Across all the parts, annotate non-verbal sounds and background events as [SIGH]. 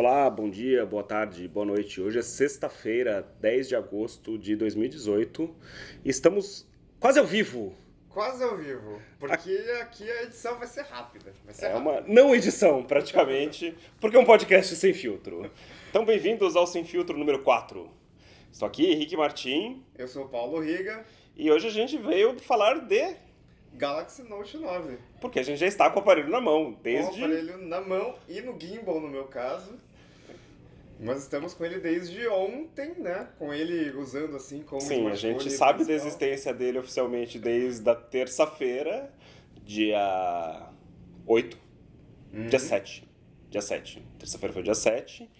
Olá, bom dia, boa tarde, boa noite. Hoje é sexta-feira, 10 de agosto de 2018. Estamos quase ao vivo. Quase ao vivo, porque aqui a edição vai ser rápida. Vai ser É rápida. uma não edição, praticamente, porque é um podcast sem filtro. Então, bem-vindos ao Sem Filtro número 4. Estou aqui, Henrique Martim, Eu sou o Paulo Riga, e hoje a gente veio falar de. Galaxy Note 9. Porque a gente já está com o aparelho na mão, Com o desde. aparelho na mão e no gimbal, no meu caso. Mas estamos com ele desde ontem, né? Com ele usando assim como Sim, a gente sabe da principal. existência dele oficialmente desde a terça-feira, dia 8. Uhum. Dia 7. Dia 7. Terça-feira foi dia 7.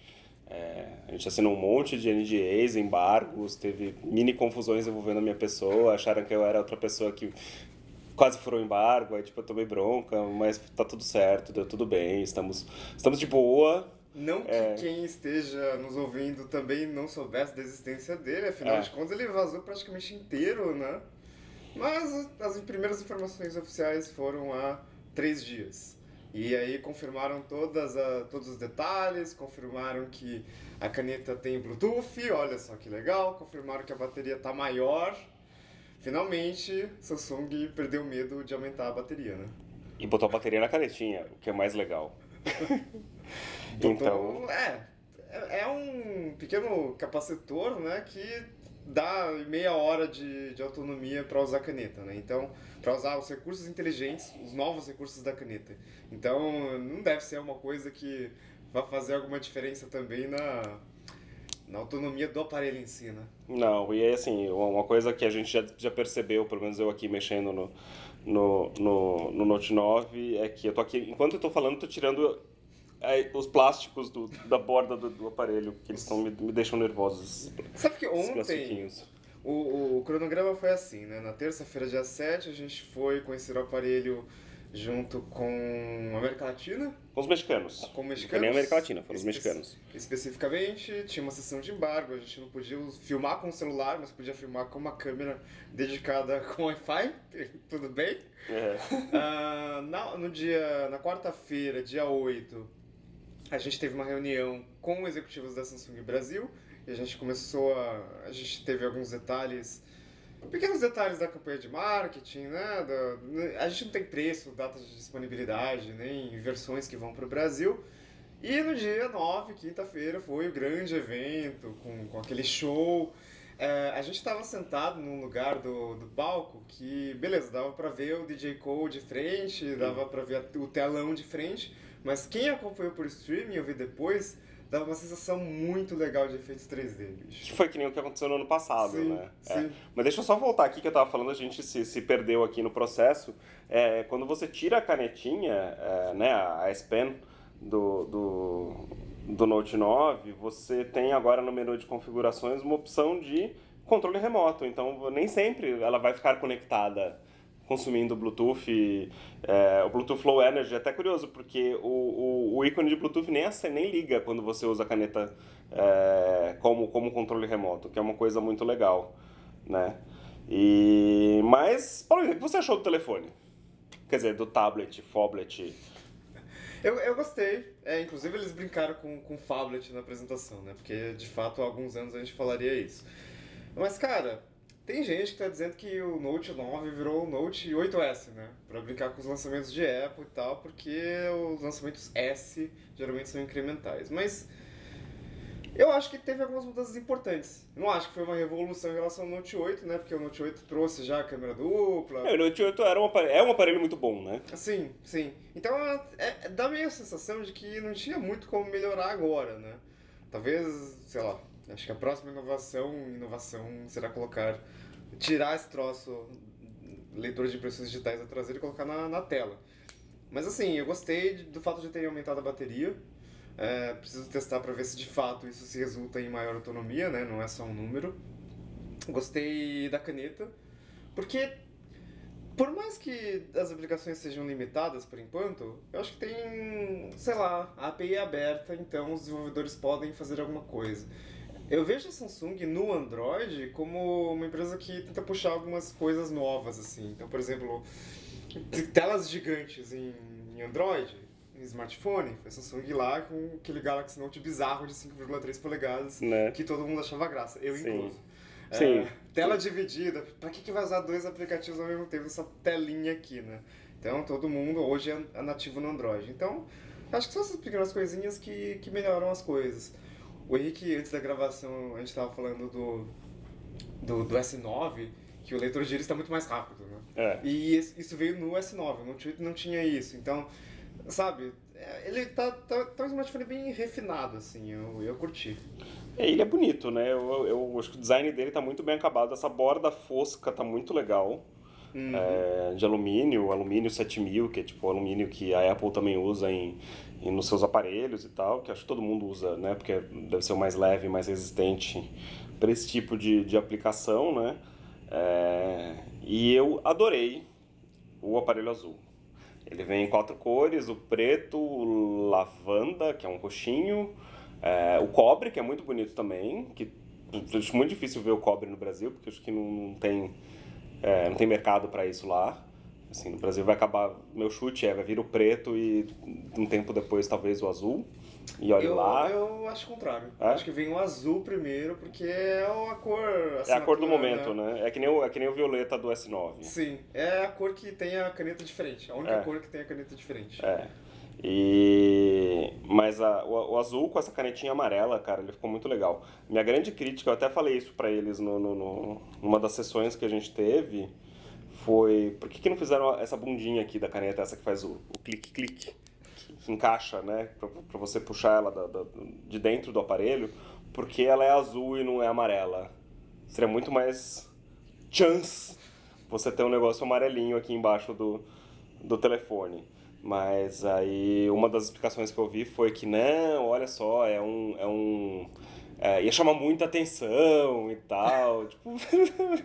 É, a gente assinou um monte de NDAs, embargos, teve mini confusões envolvendo a minha pessoa, acharam que eu era outra pessoa que quase furou o embargo, aí tipo, eu tomei bronca, mas tá tudo certo, deu tudo bem, estamos, estamos de boa. Não que É. quem esteja nos ouvindo também não soubesse da existência dele, afinal É. de contas ele vazou praticamente inteiro, né? Mas as primeiras informações oficiais foram há três dias. E aí confirmaram todas a, todos os detalhes, confirmaram que a caneta tem Bluetooth, olha só que legal, confirmaram que a bateria tá maior. Finalmente, Samsung perdeu medo de aumentar a bateria, né? E botou a bateria na canetinha, o que é mais legal. [LAUGHS] então, Então, é, é é um pequeno capacitor, né, que dá meia hora de, de autonomia para usar a caneta, né? Então, para usar os recursos inteligentes, os novos recursos da caneta. Então, não deve ser uma coisa que vai fazer alguma diferença também na, na autonomia do aparelho em si, né? Não, e é assim, uma coisa que a gente já, já percebeu, pelo menos eu aqui mexendo no, no, no, no Note 9, é que eu tô aqui, enquanto eu tô falando, tô tirando é, os plásticos do, da borda do, do aparelho, que eles tão, me, me deixam nervosos, Sabe que ontem. O, o cronograma foi assim, né? Na terça-feira, dia 7, a gente foi conhecer o aparelho junto com a América Latina, Com os mexicanos. com Não mexicanos. nem a América Latina, foram os mexicanos. Especificamente, tinha uma sessão de embargo, a gente não podia filmar com o celular, mas podia filmar com uma câmera dedicada [LAUGHS] com Wi-Fi, tudo bem. É. [LAUGHS] Ah, na, no dia, na quarta-feira, dia 8, a gente teve uma reunião com executivos da Samsung Brasil e a gente começou a. A gente teve alguns detalhes, pequenos detalhes da campanha de marketing, né? Da, a gente não tem preço, datas de disponibilidade, nem versões que vão para o Brasil. E no dia 9, quinta-feira, foi o grande evento, com, com aquele show. É, a gente estava sentado num lugar do, do palco que, beleza, dava para ver o DJ Cole de frente, dava para ver o telão de frente, mas quem acompanhou por streaming, eu vi depois, dava uma sensação muito legal de efeitos 3D, bicho. Que foi que nem o que aconteceu no ano passado, Sim, né? É. sim. Mas deixa eu só voltar aqui que eu tava falando, a gente se, se perdeu aqui no processo. É, quando você tira a canetinha, é, né, a S Pen do, do, do Note 9, você tem agora no menu de configurações uma opção de controle remoto. Então nem sempre ela vai ficar conectada consumindo Bluetooth, é, o Bluetooth Low Energy é até curioso, porque o, o, o ícone de Bluetooth nem, acende- nem liga quando você usa a caneta é, como, como controle remoto, que é uma coisa muito legal, né? E, mas, Paulo, o que você achou do telefone? Quer dizer, do tablet, phablet? Eu, eu gostei. É, inclusive eles brincaram com, com Fablet na apresentação, né? Porque de fato há alguns anos a gente falaria isso. Mas, cara, tem gente que tá dizendo que o Note 9 virou o Note 8S, né? Pra brincar com os lançamentos de Apple e tal, porque os lançamentos S geralmente são incrementais. Mas eu acho que teve algumas mudanças importantes. Não acho que foi uma revolução em relação ao Note 8, né? Porque o Note 8 trouxe já a câmera dupla. É, o Note 8 era um aparelho, é um aparelho muito bom, né? Sim, sim. Então é, é- dá meio a sensação de que não tinha muito como melhorar agora, né? Talvez, sei lá, acho que a próxima inovação, inovação será colocar, tirar esse troço, leitor de impressões digitais da traseira e colocar na, na tela. Mas assim, eu gostei do fato de terem aumentado a bateria. É, preciso testar para ver se de fato isso se resulta em maior autonomia, né? Não é só um número. Gostei da caneta, porque por mais que as aplicações sejam limitadas por enquanto, eu acho que tem, sei lá, a API é aberta, então os desenvolvedores podem fazer alguma coisa. Eu vejo a Samsung no Android como uma empresa que tenta puxar algumas coisas novas, assim. Então, por exemplo, telas gigantes em, em Android, smartphone, foi a Samsung lá com aquele Galaxy Note bizarro de 5,3 polegadas Né? que todo mundo achava graça, eu Sim. incluso. É, Sim. tela dividida, pra que, que vai usar dois aplicativos ao mesmo tempo nessa telinha aqui, né? Então todo mundo hoje é é nativo no Android. Então, acho que são essas pequenas coisinhas que, que melhoram as coisas. O Henrique, antes da gravação, a gente tava falando do, do, do S9, que o leitor de está muito mais rápido, né? É. E isso veio no S9, no Twitter não tinha isso. Então, sabe, é, ele tá, tá, tá um smartphone bem refinado, assim, eu, eu curti. É, ele é bonito, né? Eu, eu acho que o design dele tá muito bem acabado. Essa borda fosca tá muito legal. Uhum. É, de alumínio, alumínio 7000, que é tipo o alumínio que a Apple também usa em, em- nos seus aparelhos e tal, que acho que todo mundo usa, né? Porque deve ser o mais leve, mais resistente para esse tipo de, de aplicação, né? É, e eu adorei o aparelho azul. Ele vem em quatro cores, o preto, o lavanda, que é um roxinho, é, o cobre, que é muito bonito também, que acho muito difícil ver o cobre no Brasil, porque acho que não, não tem é, não tem mercado para isso lá. Assim, no Brasil vai acabar, meu chute é, vai vir o preto e um tempo depois talvez o azul. E olha eu, lá, eu acho o contrário. É? Acho que vem o azul primeiro, porque é a cor. é a cor do assinatura, momento, né? É que, nem o, é que nem o violeta do S9. Sim, é a cor que tem a caneta diferente. A única É. cor que tem a caneta diferente. É. E... Mas a- o, o azul com essa canetinha amarela, cara, ele ficou muito legal. Minha grande crítica, eu até falei isso pra eles no, no, no- numa das sessões que a gente teve, foi por que, que não fizeram essa bundinha aqui da caneta, essa que faz o clique-clique, que encaixa, né, pra você puxar ela da- da- de dentro do aparelho, porque ela é azul e não é amarela. Seria muito mais chance você ter um negócio amarelinho aqui embaixo do, do telefone. Mas aí uma das explicações que eu vi foi que não, olha só, é um. É um é, ia chamar muita atenção e tal. [LAUGHS] tipo,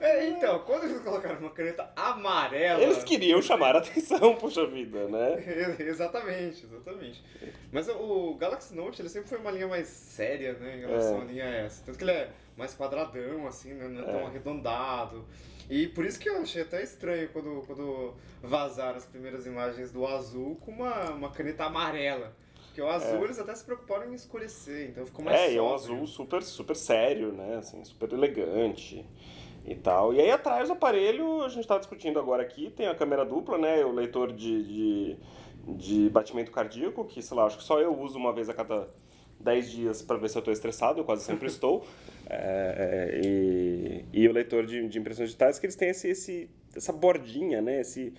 É, então, quando eles colocaram uma caneta amarela. eles queriam chamar a atenção, [LAUGHS] poxa vida, né? exatamente, exatamente. Mas o Galaxy Note ele sempre foi uma linha mais séria, né, em relação É. à linha S. Tanto que ele é mais quadradão, assim, né, não é tão É. arredondado. E por isso que eu achei até estranho quando, quando vazaram as primeiras imagens do azul com uma, uma caneta amarela. Porque o azul eles até se preocuparam em escurecer, então ficou mais É, e é um sóbrio. azul super, super sério, né? Assim, super elegante e tal. E aí atrás do aparelho, a gente tá discutindo agora aqui, tem a câmera dupla, né? O leitor de, de, de batimento cardíaco, que, sei lá, acho que só eu uso uma vez a cada 10 dias para ver se eu tô estressado, eu quase sempre [LAUGHS] estou. É, e, e o leitor de, de impressões digitais, que eles têm esse, esse, essa bordinha, né? Esse,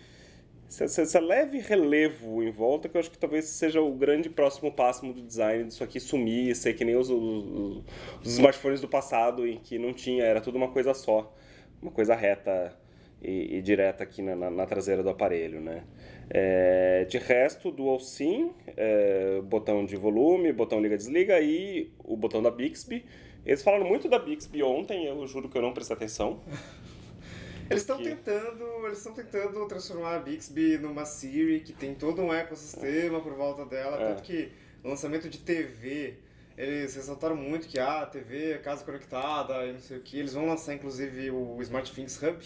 esse, esse leve relevo em volta que eu acho que talvez seja o grande próximo passo do design disso aqui sumir, ser que nem os, os, os smartphones do passado em que não tinha, era tudo uma coisa só, uma coisa reta e, e direta aqui na, na, na traseira do aparelho, né? É, de resto, Dual SIM, é, botão de volume, botão liga-desliga e o botão da Bixby. Eles falaram muito da Bixby ontem, eu juro que eu não prestei atenção. [LAUGHS] Eles estão Porque- tentando, eles estão tentando transformar a Bixby numa Siri que tem todo um ecossistema por volta dela, É. tanto que o lançamento de TV, eles ressaltaram muito que ah, a TV é casa conectada e não sei o que. Eles vão lançar inclusive o SmartThings Hub,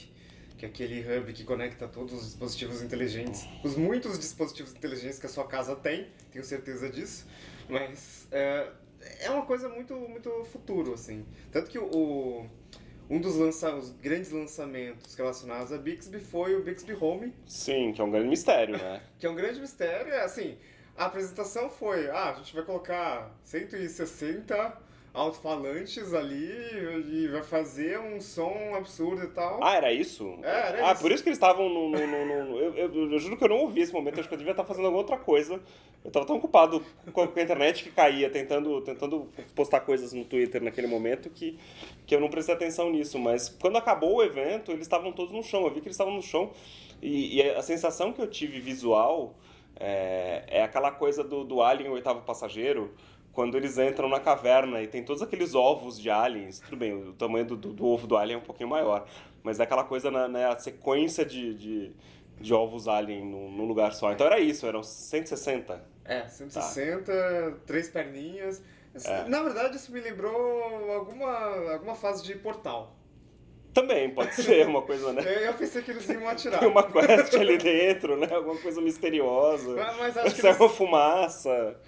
que é aquele hub que conecta todos os dispositivos inteligentes, os muitos dispositivos inteligentes que a sua casa tem, tenho certeza disso. Mas é, é uma coisa muito, muito futuro, assim. Tanto que o, o- um dos lança, os grandes lançamentos relacionados a Bixby foi o Bixby Home, Sim, que é um grande mistério, né? [LAUGHS] que é um grande mistério. É assim, a apresentação foi, ah, a gente vai colocar 160 alto-falantes ali e vai fazer um som absurdo e tal. Ah, era isso? É, era ah, isso. por isso que eles estavam no. no, no- no- eu, eu- eu juro que eu não ouvi esse momento, eu acho que eu devia estar fazendo alguma outra coisa. Eu tava tão ocupado com a, com a internet que caía, tentando, tentando postar coisas no Twitter naquele momento que, que eu não prestei atenção nisso. Mas quando acabou o evento, eles estavam todos no chão. Eu vi que eles estavam no chão. E, e a sensação que eu tive visual é, é aquela coisa do, do Alien, o oitavo passageiro. Quando eles entram na caverna e tem todos aqueles ovos de aliens, tudo bem, o tamanho do, do, do ovo do alien é um pouquinho maior, mas é aquela coisa na, na sequência de, de, de ovos alien num, num lugar só. Então era isso, eram 160. É, 160, três perninhas. Na verdade, isso me lembrou alguma, alguma fase de Portal. Também, pode ser [LAUGHS] uma coisa, né? Eu, eu pensei que eles iam atirar. [LAUGHS] Tem uma quest ali dentro, né? Alguma coisa misteriosa. Mas, mas acho, que Sai eles, uma fumaça.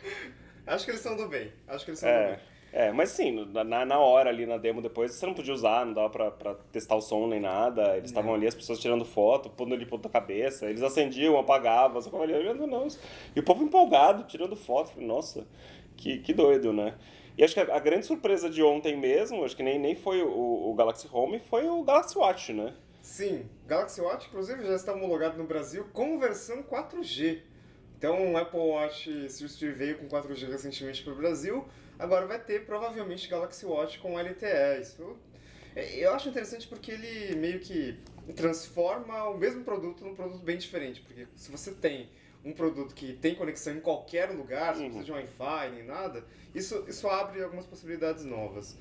Acho que eles são do bem. Acho que eles são É. do bem. É, mas sim, na, na hora ali na demo depois você não podia usar, não dava pra, pra testar o som nem nada. Eles estavam ali, as pessoas tirando foto, pondo ali ponta cabeça. Eles acendiam, apagavam, você ficava ali olhando, não. E o povo empolgado, tirando foto. Falei, Nossa, que, que doido, né? E acho que a, a grande surpresa de ontem mesmo, acho que nem, nem foi o, o Galaxy Home, foi o Galaxy Watch, né? Sim, Galaxy Watch, inclusive, já está homologado no Brasil com versão 4G. Então, o Apple Watch Series 3 veio com 4G recentemente para o Brasil, agora vai ter provavelmente Galaxy Watch com LTE. Isso é, eu acho interessante porque ele meio que transforma o mesmo produto num produto bem diferente. Porque se você tem um produto que tem conexão em qualquer lugar, você não precisa de Wi-Fi nem nada, isso, isso abre algumas possibilidades novas.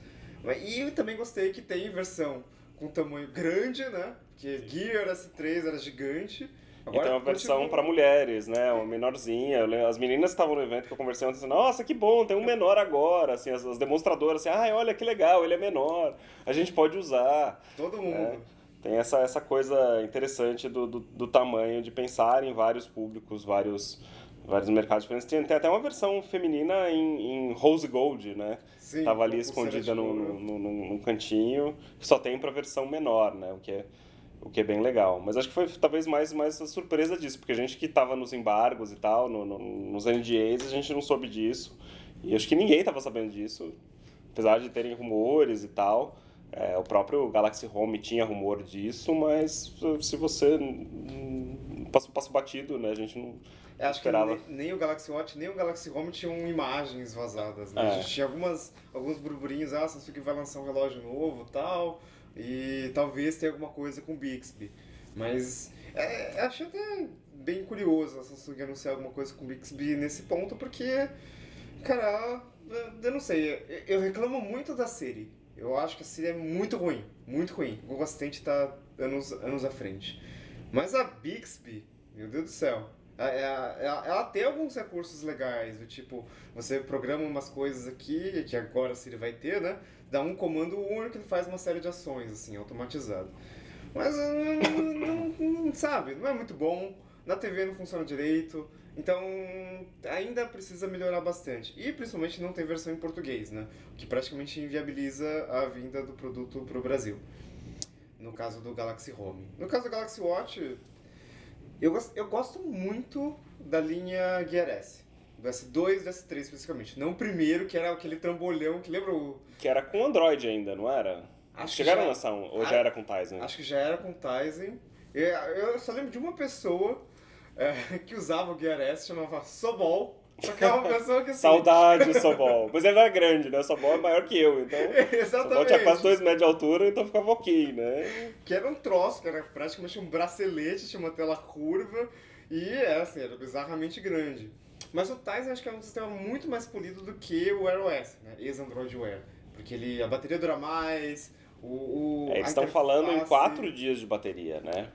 E eu também gostei que tem versão com tamanho grande, né? Porque Gear S3 era gigante. E tem uma versão pra mulheres, né? Uma menorzinha. As meninas que estavam no evento que eu conversei ontem, assim, nossa, que bom, tem um menor agora. Assim, as, as demonstradoras, assim, ai, olha que legal, ele é menor. A gente pode usar. Todo mundo. É. Tem essa, essa coisa interessante do, do, do tamanho, de pensar em vários públicos, vários, vários mercados diferentes. Tem, tem até uma versão feminina em, em rose gold, né? Sim, Tava ali escondida num, num, num- num cantinho, que só tem pra versão menor, né? O que é, o que é bem legal. Mas acho que foi talvez mais, mais a surpresa disso, porque a gente que tava nos embargos e tal, no, no- nos NDAs, a gente não soube disso. E acho que ninguém tava sabendo disso, apesar de terem rumores e tal. É, o próprio Galaxy Home tinha rumor disso, mas se você passa, passa batido, né? A gente não Eu acho que esperava. nem, nem o Galaxy Watch, nem o Galaxy Home tinham imagens vazadas, né? É. A gente tinha algumas, alguns burburinhos, ah, Samsung vai lançar um relógio novo tal, e talvez tenha alguma coisa com Bixby. Mas é, eu achei até bem curioso a Samsung anunciar alguma coisa com Bixby nesse ponto, porque, cara, eu- não sei, eu- reclamo muito da Siri. Eu acho que a Siri é muito ruim, muito ruim. O Google Assistant tá anos, anos à frente. Mas a Bixby, meu Deus do céu, ela, ela- ela tem alguns recursos legais, do tipo, você programa umas coisas aqui, que agora a Siri vai ter, né? Dá um comando único que faz uma série de ações, assim, automatizado. Mas, hum, não, não- sabe, não é muito bom, na TV não funciona direito, então ainda precisa melhorar bastante. E principalmente não tem versão em português, né? O que praticamente inviabiliza a vinda do produto para o Brasil. No caso do Galaxy Home. No caso do Galaxy Watch, eu, eu gosto muito da linha Gear S. Do S2 e do S3 especificamente. Não o primeiro, que era aquele trambolhão, que lembra o... Que era com Android ainda, não era? Acho Chegaram já- a lançar um, ou Ah, já era com Tizen? Acho que já era com Tizen. Eu, eu só lembro de uma pessoa é, [LAUGHS] que usava o Gear S, chamava Sobol. Só que é uma pessoa que... assim, Saudade, Sobol. [LAUGHS] Mas ele era grande, né? O Sobol é maior que eu, então. Sobol [LAUGHS] Exatamente. tinha quase 2 metros de altura, então ficava ok, né? Que era um troço, que era praticamente um bracelete, tinha uma tela curva e é assim, era bizarramente grande. Mas o Tizen acho que é um sistema muito mais polido do que o Wear OS, né? Ex-Android Wear. Porque ele, a bateria dura mais, o. o É, eles estão falando em 4 dias de bateria, né?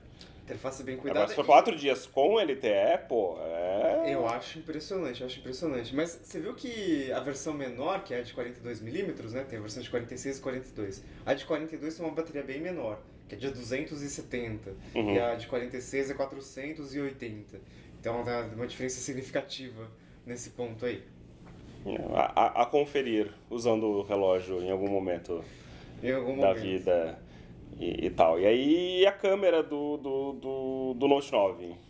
Interface bem Agora, cuidada. se for e- 4 dias com LTE, pô, é. Eu acho impressionante, eu acho impressionante. Mas você viu que a versão menor, que é a de 42mm, né? Tem a versão de 46 e 42. A de 42 tem uma bateria bem menor, que é de 270. Uhum. E a de 46 é 480. Então dá uma diferença significativa nesse ponto aí. A, a- a conferir, usando o relógio em algum momento Em algum da momento. vida e, e tal. E aí a câmera do, do, do, do Note 9.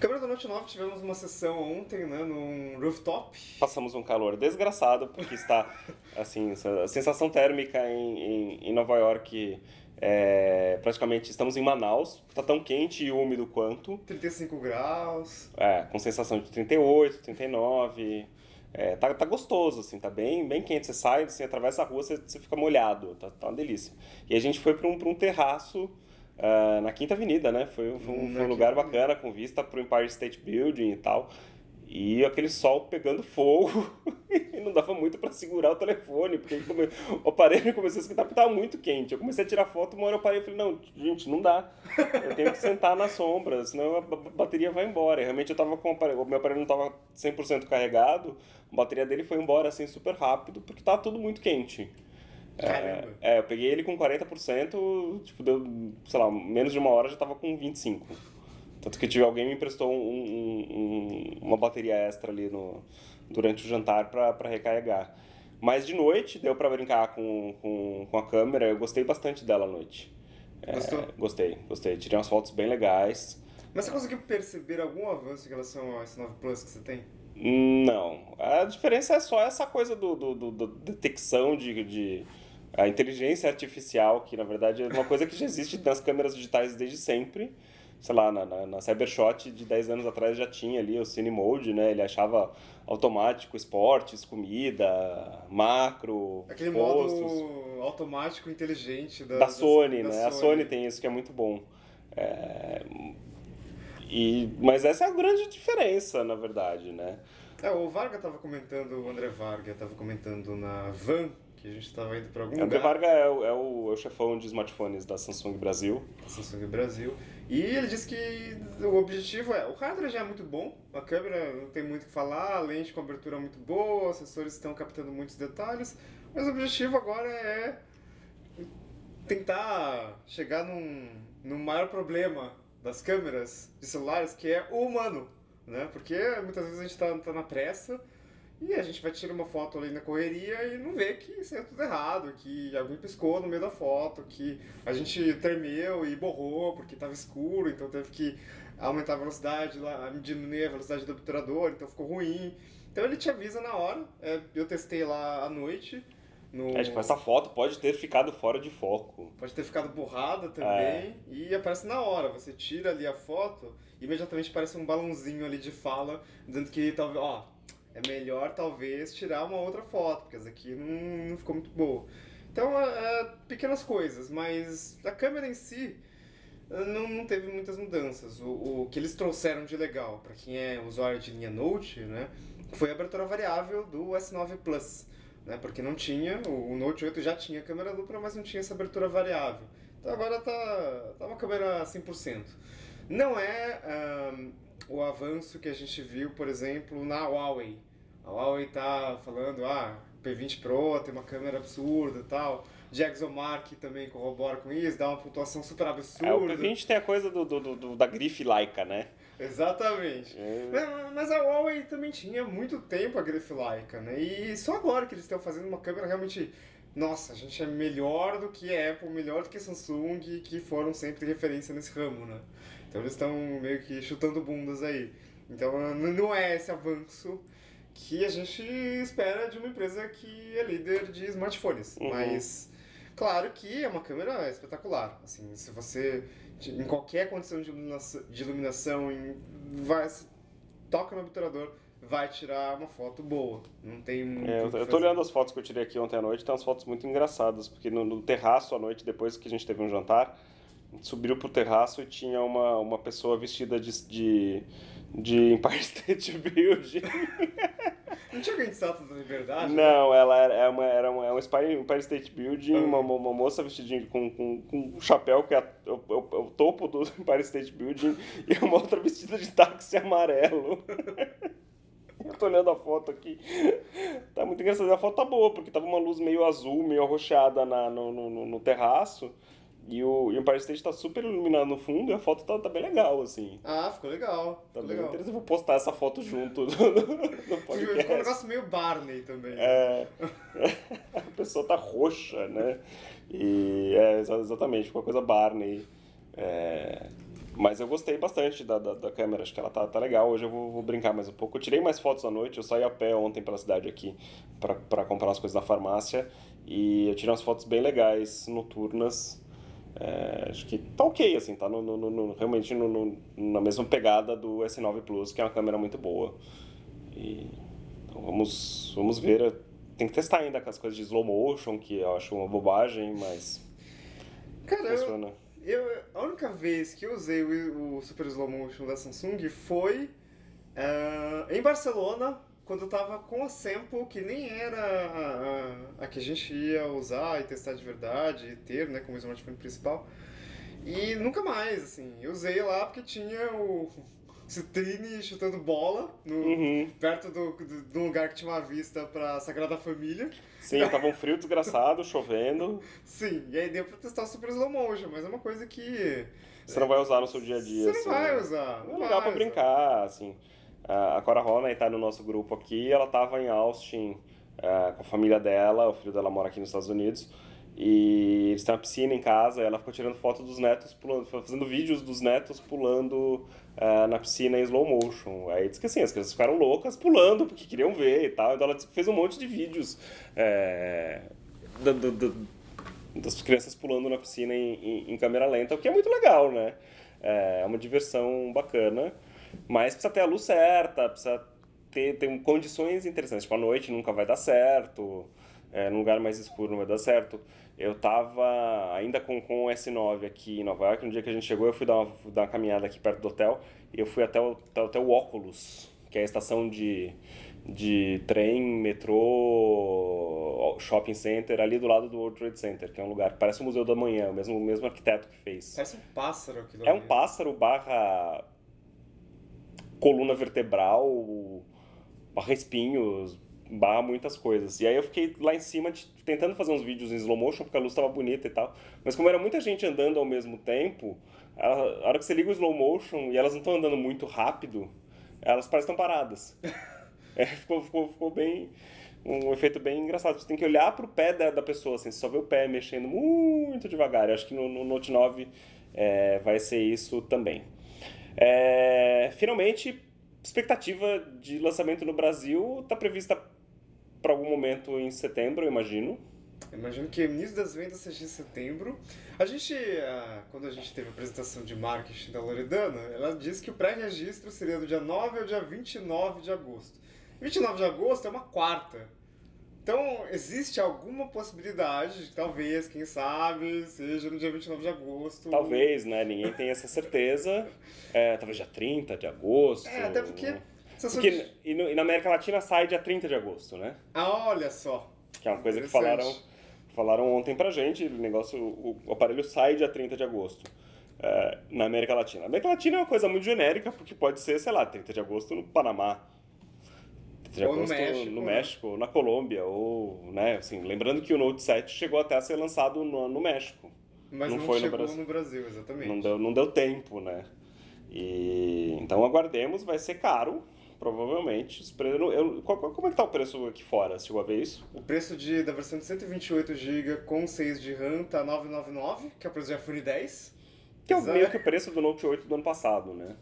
Câmera do Note 9, tivemos uma sessão ontem, né, num rooftop. Passamos um calor desgraçado, porque está, [LAUGHS] assim, a sensação térmica em, em, em Nova York, é, praticamente estamos em Manaus, está tão quente e úmido quanto, 35 graus. é, com sensação de 38, 39, é, tá, tá gostoso, assim, tá bem, bem quente, você sai, assim, atravessa a rua, você, você fica molhado, tá, tá uma delícia. E a gente foi para um, pra um terraço ah, na Quinta Avenida, né, foi, foi um, Na foi um lugar bacana, com vista pro Empire State Building e tal, e aquele sol pegando fogo [LAUGHS] e não dava muito para segurar o telefone, porque come- o aparelho começou a esquentar porque estava muito quente. Eu comecei a tirar foto, uma hora eu parei e falei, não, gente, não dá. Eu tenho que sentar na sombra, senão a ba- bateria vai embora. E realmente eu tava com o aparelho, o meu aparelho não estava 100% carregado, a bateria dele foi embora assim super rápido, porque estava tudo muito quente. Caramba. É, eu peguei ele com 40%, tipo, deu, sei lá, menos de uma hora já tava com 25%. Tanto que tive, alguém me emprestou um, um, um, uma bateria extra ali no, durante o jantar para recarregar. Mas de noite deu para brincar com, com, com a câmera, eu gostei bastante dela à noite. É, Gostou? gostei, gostei. Tirei umas fotos bem legais. Mas você conseguiu perceber algum avanço em relação ao S9 Plus que você tem? Não. A diferença é só essa coisa do, do, do, do detecção de, de. A inteligência artificial, que na verdade é uma coisa que já existe nas câmeras digitais desde sempre. Sei lá, na, na, na Cybershot de 10 anos atrás já tinha ali o Cine Mode, né? Ele achava automático esportes, comida, macro, Aquele postos. modo automático inteligente da, da Sony, da né? A Sony tem isso que é muito bom. É, E, mas essa é a grande diferença, na verdade, né? É, o Varga tava comentando, o André Varga tava comentando na van que a gente tava indo pra algum André lugar. Varga é o, é, o, é o chefão de smartphones da Samsung Brasil. Samsung Brasil. E ele disse que o objetivo é, o hardware já é muito bom, a câmera não tem muito o que falar, a lente com abertura muito boa, os sensores estão captando muitos detalhes, mas o objetivo agora é tentar chegar num, num maior problema das câmeras de celulares, que é o humano, né? Porque muitas vezes a gente tá, tá na pressa e a gente vai tirar uma foto ali na correria e não vê que isso é tudo errado, que alguém piscou no meio da foto, que a gente tremeu e borrou porque estava escuro, então teve que aumentar a velocidade, lá, diminuir a velocidade do obturador, então ficou ruim. Então ele te avisa na hora. É, eu testei lá à noite. No... É, tipo, essa foto pode ter ficado fora de foco. Pode ter ficado borrada também É. e aparece na hora. Você tira ali a foto, imediatamente aparece um balãozinho ali de fala, dizendo que talvez, ó, é melhor talvez tirar uma outra foto, porque essa aqui não, não ficou muito boa. Então, é, é, pequenas coisas, mas a câmera em si eh, não, não teve muitas mudanças. O, o que eles trouxeram de legal, para quem é usuário de linha Note, né, foi a abertura variável do S9 Plus né? Porque não tinha, o Note 8 já tinha câmera dupla, mas não tinha essa abertura variável. Então agora tá, tá uma câmera 100%. Não é ahn, o avanço que a gente viu, por exemplo, na Huawei. A Huawei tá falando, ah, P20 Pro tem uma câmera absurda e tal. De ExoMark também corrobora com isso, dá uma pontuação super absurda. É, o P20 tem a coisa do, do, do- da grife laica, né? Exatamente. É, Mas- Mas a Huawei também tinha muito tempo a grife Leica, né? E só agora que eles estão fazendo uma câmera realmente. Nossa, a gente é melhor do que a Apple, melhor do que a Samsung, que foram sempre referência nesse ramo, né? Então eles estão meio que chutando bundas aí. Então não é esse avanço que a gente espera de uma empresa que é líder de smartphones. Uhum. Mas claro que é uma câmera espetacular. Assim, se você em qualquer condição de iluminação, de iluminação em, vai, toca no obturador, vai tirar uma foto boa. Não tem muito É, eu, eu tô olhando as fotos que eu tirei aqui ontem à noite, tem umas fotos muito engraçadas, porque no, no terraço à noite, depois que a gente teve um jantar, a gente subiu pro terraço e tinha uma, uma pessoa vestida de, de, de Empire [LAUGHS] State Building. Não tinha alguém de Estátua da Liberdade? Não, ela era, é uma, era uma, é um Empire, Empire State Building, Ah. uma, uma, moça vestidinha com, com, com um chapéu que é, a- o, o- o topo do [LAUGHS] Empire State Building e uma outra vestida de táxi amarelo. [LAUGHS] Eu tô olhando a foto aqui. Tá muito engraçado. A foto tá boa, porque tava uma luz meio azul, meio arroxeada na, no, no- no terraço. E o, e o Empire State tá super iluminado no fundo e a foto tá, tá bem legal, assim. Ah, ficou legal. Tá Ficou bem legal. interessante. Eu vou postar essa foto junto no, no Ficou um podcast. negócio meio Barney também. É, [LAUGHS] a pessoa tá roxa, né? E é, exa- exatamente, ficou uma coisa Barney. É, mas eu gostei bastante da, da, da câmera, acho que ela tá, tá legal. Hoje eu vou, vou brincar mais um pouco. Eu tirei mais fotos à noite, eu saí a pé ontem pela cidade aqui pra, pra comprar as coisas na farmácia. E eu tirei umas fotos bem legais, noturnas. É, acho que tá ok, assim, tá no, no- no- realmente no- na mesma pegada do S9 Plus, que é uma câmera muito boa. E então vamos, vamos ver. Tem que testar ainda com as coisas de slow motion, que eu acho uma bobagem, mas Cara, eu, funciona. eu, a única vez que eu usei o, o Super Slow Motion da Samsung foi ah, em Barcelona, quando eu tava com a Sample, que nem era a, a, que a gente ia usar e testar de verdade, e ter, né, como smartphone principal. E nunca mais, assim. Eu usei lá porque tinha o, [LAUGHS] Citrine chutando bola no, Uhum. perto do, do, do lugar que tinha uma vista pra Sagrada Família. Sim, [LAUGHS] tava um frio desgraçado, chovendo. Sim, e aí deu pra testar o super slow motion, mas é uma coisa que Você não vai usar no seu dia a dia. você não assim, vai né? usar. Não É vai legal pra brincar, assim. A a Cora Ronay tá no nosso grupo aqui, ela tava em Austin eh, com a família dela, o filho dela mora aqui nos Estados Unidos, e eles têm uma piscina em casa, ela ficou tirando foto dos netos pulando, fazendo vídeos dos netos pulando eh, na piscina em slow motion. Aí diz que assim, as crianças ficaram loucas pulando porque queriam ver e tal, então ela disse fez um monte de vídeos da- das crianças pulando na piscina em, em- em câmera lenta, o que é muito legal, né? É uma diversão bacana, mas precisa ter a luz certa, precisa ter, ter condições interessantes. Tipo, à noite nunca vai dar certo, é, num lugar mais escuro não vai dar certo. Eu tava ainda com, com o S9 aqui em Nova York, no dia que a gente chegou eu fui dar uma, fui dar uma caminhada aqui perto do hotel, e eu fui até o, até, o Oculus, que é a estação de, de trem, metrô, shopping center, ali do lado do World Trade Center, que é um lugar que parece o Museu da Manhã, o mesmo, o mesmo arquiteto que fez. Parece um pássaro aquilo É um pássaro barra coluna vertebral, barra espinhos, barra muitas coisas. E aí eu fiquei lá em cima tentando fazer uns vídeos em slow motion, porque a luz estava bonita e tal. Mas como era muita gente andando ao mesmo tempo, a, hora que você liga o slow motion e elas não estão andando muito rápido, elas parecem paradas. [LAUGHS] É, ficou, ficou, ficou bem. Um efeito bem engraçado. Você tem que olhar pro pé da, da pessoa, assim, você só vê o pé mexendo muito devagar. Eu acho que no, no Note 9 é, vai ser isso também. É, finalmente, expectativa de lançamento no Brasil está prevista para algum momento em setembro, eu imagino. Imagino que o início das vendas seja em setembro. A gente, ah, quando a gente teve a apresentação de marketing da Loredana, ela disse que o pré-registro seria do dia 9 ao dia 29 de agosto. 29 de agosto é uma quarta. Então, existe alguma possibilidade de talvez, quem sabe, seja no dia 29 de agosto. Talvez, né? Ninguém tem essa certeza. [LAUGHS] É, talvez dia 30 de agosto. É, até porque. Porque, sabe- e, no- e na América Latina sai dia 30 de agosto, né? Ah, olha só. Que é uma coisa que falaram, falaram ontem pra gente. O negócio, o, o aparelho sai dia 30 de agosto. é, na América Latina. A América Latina é uma coisa muito genérica, porque pode ser, sei lá, 30 de agosto no Panamá. 30 de Ou no México, no né? México, ou na Colômbia, ou, né, assim, lembrando que o Note 7 chegou até a ser lançado no, no México. Mas Não não, foi no chegou Brasil. no Brasil, exatamente. Não deu, não deu tempo, né? E, então aguardemos, vai ser caro, provavelmente. Os pre- eu- qual- como é que tá o preço aqui fora? Você chegou a ver isso? O preço de, da versão de 128GB com 6 de RAM tá 999, que é o preço do iPhone 10. Que é o- Exato. meio que o preço do Note 8 do ano passado, né?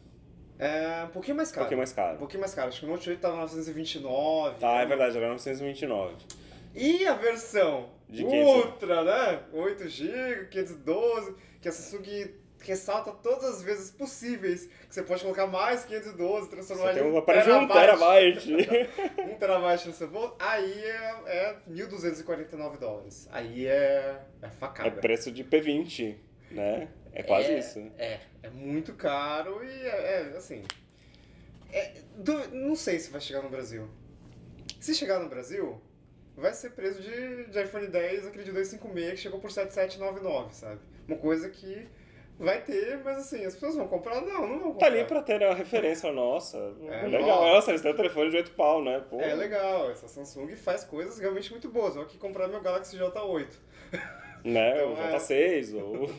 É um pouquinho mais Um caro. pouquinho mais Um caro. pouquinho mais caro. Acho que o Note 8 tava 929. Ah, é verdade, era 929. E a versão De 500. Ultra, né? 8GB, 512, que a Samsung ressalta todas as vezes possíveis que você pode colocar mais 512, transformar Você em um aparelho de 1 terabyte. 1 [LAUGHS] terabyte no seu bolso, aí é, é 1.249 dólares. Aí é, é É facada. preço de P20, né? É quase É, isso. É, é muito caro e é, é, assim. é, du- não sei se vai chegar no Brasil. Se chegar no Brasil, vai ser preço de, de iPhone 10, aquele de 256 que chegou por 7799, sabe? Uma coisa que vai ter, mas assim, as pessoas vão comprar? Não, não vão Tá comprar. ali pra ter uma referência nossa. É, legal. nossa. Nossa, eles têm um telefone de 8 pau, né? Pô. É legal, essa Samsung faz coisas realmente muito boas. Vou aqui comprar meu Galaxy J8. [LAUGHS] Né? Então, o é. J6, ou...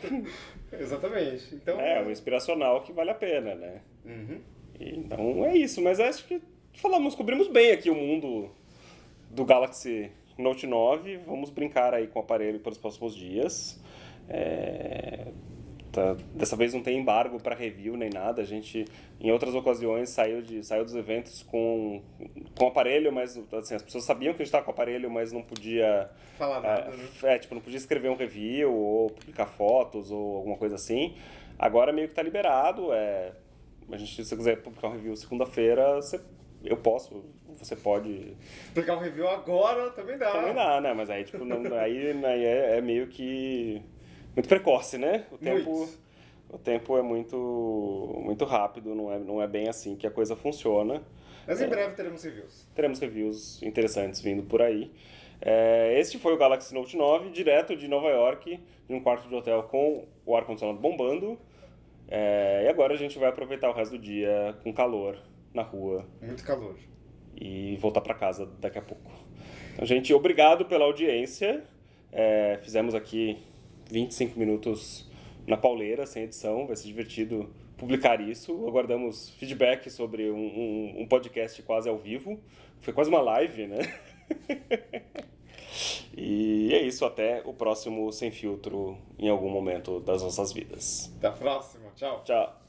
[LAUGHS] Exatamente. Então. é, um inspiracional que vale a pena, né? Uhum. Então é isso, mas acho que falamos, cobrimos bem aqui o mundo do Galaxy Note 9. Vamos brincar aí com o aparelho pelos próximos dias. É, tá- dessa vez não tem embargo para review nem nada. A gente, em outras ocasiões, saiu, de, saiu dos eventos com, com aparelho, mas assim, as pessoas sabiam que a gente estava com aparelho, mas não podia Falar nada, né? é, é, tipo, não podia escrever um review ou publicar fotos ou alguma coisa assim. Agora meio que tá liberado. É, a gente, se você quiser publicar um review segunda-feira, você- eu posso, você pode. Explicar um review agora também dá. Também dá, né? Mas aí, tipo, não, aí, aí é, é meio que muito precoce, né? O tempo, Muito. o tempo é muito, muito rápido, não é, não é bem assim que a coisa funciona. Mas em breve teremos reviews. teremos reviews interessantes vindo por aí. É, este foi o Galaxy Note 9, direto de Nova York, de um quarto de hotel com o ar-condicionado bombando. É, e agora a gente vai aproveitar o resto do dia com calor na rua Muito calor. e voltar para casa daqui a pouco. Então, gente, obrigado pela audiência. É, fizemos aqui 25 minutos na pauleira, sem edição. Vai ser divertido publicar isso. Aguardamos feedback sobre um, um- um podcast quase ao vivo. Foi quase uma live, né? [LAUGHS] e é isso. Até o próximo Sem Filtro em algum momento das nossas vidas. Até a próxima. Tchau. Tchau.